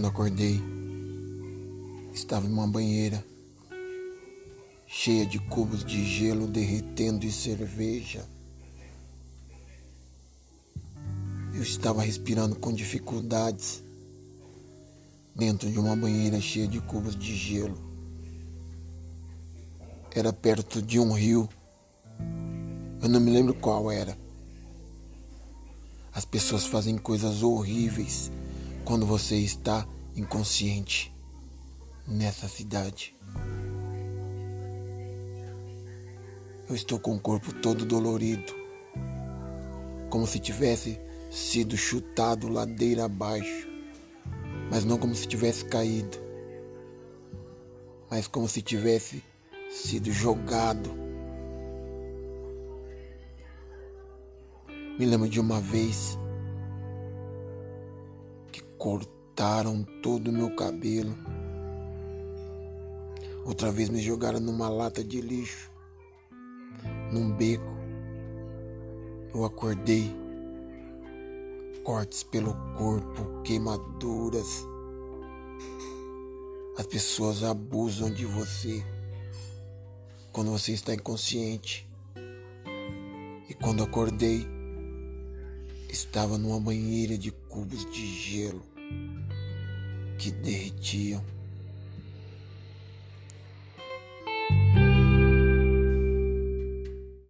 acordei, estava em uma banheira cheia de cubos de gelo derretendo e cerveja. Eu estava respirando com dificuldades dentro de uma banheira cheia de cubos de gelo. Era perto de um rio. Eu não me lembro qual era. As pessoas fazem coisas horríveis quando você está inconsciente nessa cidade. Eu estou com o corpo todo dolorido, como se tivesse sido chutado ladeira abaixo, mas não como se tivesse caído, mas como se tivesse sido jogado. Me lembro de uma vez cortaram todo o meu cabelo. Outra vez me jogaram numa lata de lixo, num beco. Eu acordei cortes pelo corpo, queimaduras. As pessoas abusam de você quando você está inconsciente. E quando acordei, estava numa banheira de cubos de gelo que derretiam.